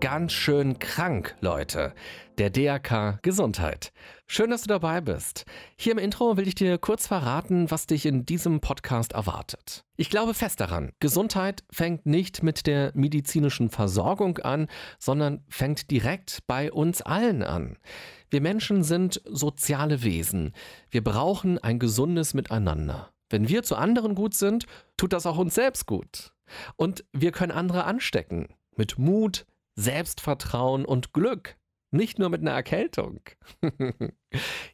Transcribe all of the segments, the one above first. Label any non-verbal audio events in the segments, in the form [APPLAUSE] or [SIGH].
Ganz schön krank, Leute. Der DRK Gesundheit. Schön, dass du dabei bist. Hier im Intro will ich dir kurz verraten, was dich in diesem Podcast erwartet. Ich glaube fest daran, Gesundheit fängt nicht mit der medizinischen Versorgung an, sondern fängt direkt bei uns allen an. Wir Menschen sind soziale Wesen. Wir brauchen ein gesundes Miteinander. Wenn wir zu anderen gut sind, tut das auch uns selbst gut. Und wir können andere anstecken. Mit Mut, Selbstvertrauen und Glück. Nicht nur mit einer Erkältung. [LAUGHS]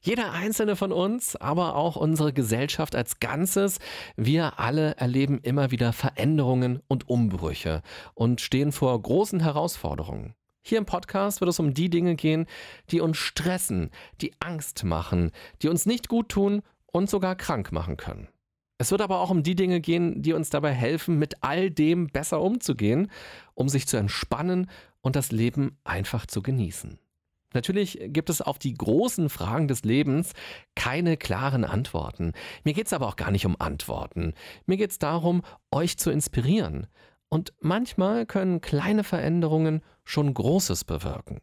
Jeder einzelne von uns, aber auch unsere Gesellschaft als Ganzes, wir alle erleben immer wieder Veränderungen und Umbrüche und stehen vor großen Herausforderungen. Hier im Podcast wird es um die Dinge gehen, die uns stressen, die Angst machen, die uns nicht gut tun und sogar krank machen können. Es wird aber auch um die Dinge gehen, die uns dabei helfen, mit all dem besser umzugehen, um sich zu entspannen und das Leben einfach zu genießen. Natürlich gibt es auf die großen Fragen des Lebens keine klaren Antworten. Mir geht es aber auch gar nicht um Antworten. Mir geht es darum, euch zu inspirieren. Und manchmal können kleine Veränderungen schon Großes bewirken.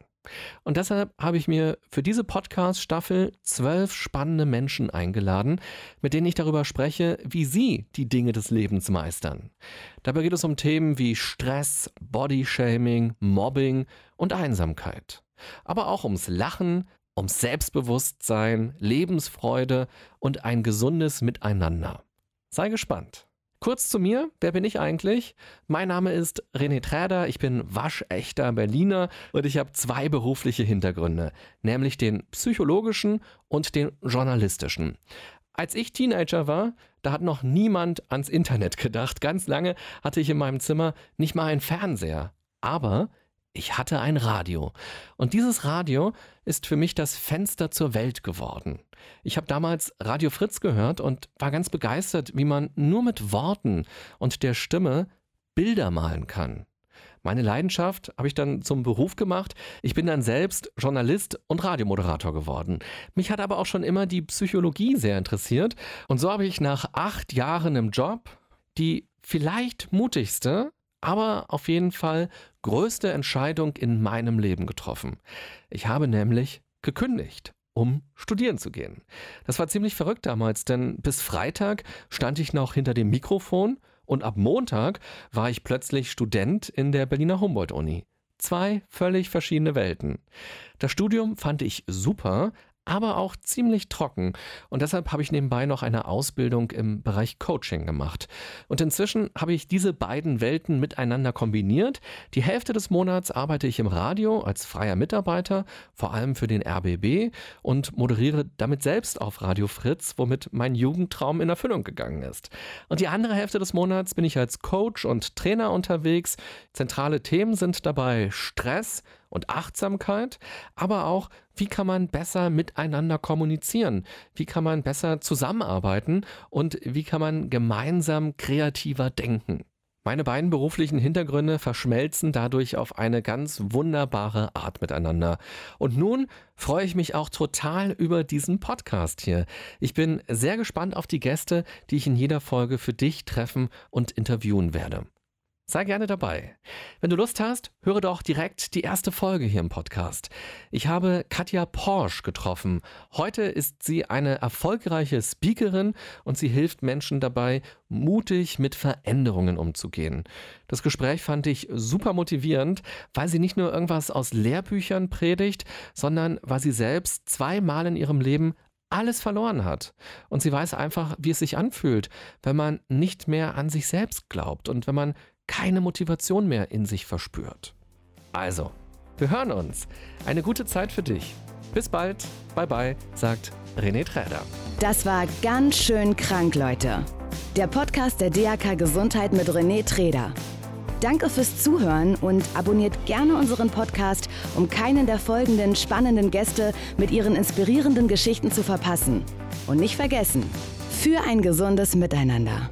Und deshalb habe ich mir für diese Podcast-Staffel zwölf spannende Menschen eingeladen, mit denen ich darüber spreche, wie sie die Dinge des Lebens meistern. Dabei geht es um Themen wie Stress, Bodyshaming, Mobbing und Einsamkeit. Aber auch ums Lachen, ums Selbstbewusstsein, Lebensfreude und ein gesundes Miteinander. Sei gespannt. Kurz zu mir, wer bin ich eigentlich? Mein Name ist René Träder, ich bin waschechter Berliner und ich habe zwei berufliche Hintergründe, nämlich den psychologischen und den journalistischen. Als ich Teenager war, da hat noch niemand ans Internet gedacht. Ganz lange hatte ich in meinem Zimmer nicht mal einen Fernseher. Aber ich hatte ein Radio. Und dieses Radio ist für mich das Fenster zur Welt geworden. Ich habe damals Radio Fritz gehört und war ganz begeistert, wie man nur mit Worten und der Stimme Bilder malen kann. Meine Leidenschaft habe ich dann zum Beruf gemacht. Ich bin dann selbst Journalist und Radiomoderator geworden. Mich hat aber auch schon immer die Psychologie sehr interessiert. Und so habe ich nach acht Jahren im Job die vielleicht mutigste, aber auf jeden Fall größte Entscheidung in meinem Leben getroffen. Ich habe nämlich gekündigt um studieren zu gehen. Das war ziemlich verrückt damals, denn bis Freitag stand ich noch hinter dem Mikrofon und ab Montag war ich plötzlich Student in der Berliner Humboldt-Uni. Zwei völlig verschiedene Welten. Das Studium fand ich super, aber auch ziemlich trocken. Und deshalb habe ich nebenbei noch eine Ausbildung im Bereich Coaching gemacht. Und inzwischen habe ich diese beiden Welten miteinander kombiniert. Die Hälfte des Monats arbeite ich im Radio als freier Mitarbeiter, vor allem für den RBB und moderiere damit selbst auf Radio Fritz, womit mein Jugendtraum in Erfüllung gegangen ist. Und die andere Hälfte des Monats bin ich als Coach und Trainer unterwegs. Zentrale Themen sind dabei Stress, und Achtsamkeit, aber auch, wie kann man besser miteinander kommunizieren? Wie kann man besser zusammenarbeiten? Und wie kann man gemeinsam kreativer denken? Meine beiden beruflichen Hintergründe verschmelzen dadurch auf eine ganz wunderbare Art miteinander. Und nun freue ich mich auch total über diesen Podcast hier. Ich bin sehr gespannt auf die Gäste, die ich in jeder Folge für dich treffen und interviewen werde. Sei gerne dabei. Wenn du Lust hast, höre doch direkt die erste Folge hier im Podcast. Ich habe Katja Porsche getroffen. Heute ist sie eine erfolgreiche Speakerin und sie hilft Menschen dabei, mutig mit Veränderungen umzugehen. Das Gespräch fand ich super motivierend, weil sie nicht nur irgendwas aus Lehrbüchern predigt, sondern weil sie selbst zweimal in ihrem Leben alles verloren hat. Und sie weiß einfach, wie es sich anfühlt, wenn man nicht mehr an sich selbst glaubt und wenn man keine Motivation mehr in sich verspürt. Also, wir hören uns. Eine gute Zeit für dich. Bis bald. Bye bye, sagt René Träder. Das war ganz schön krank, Leute. Der Podcast der DAK Gesundheit mit René Träder. Danke fürs Zuhören und abonniert gerne unseren Podcast, um keinen der folgenden spannenden Gäste mit ihren inspirierenden Geschichten zu verpassen. Und nicht vergessen, für ein gesundes Miteinander.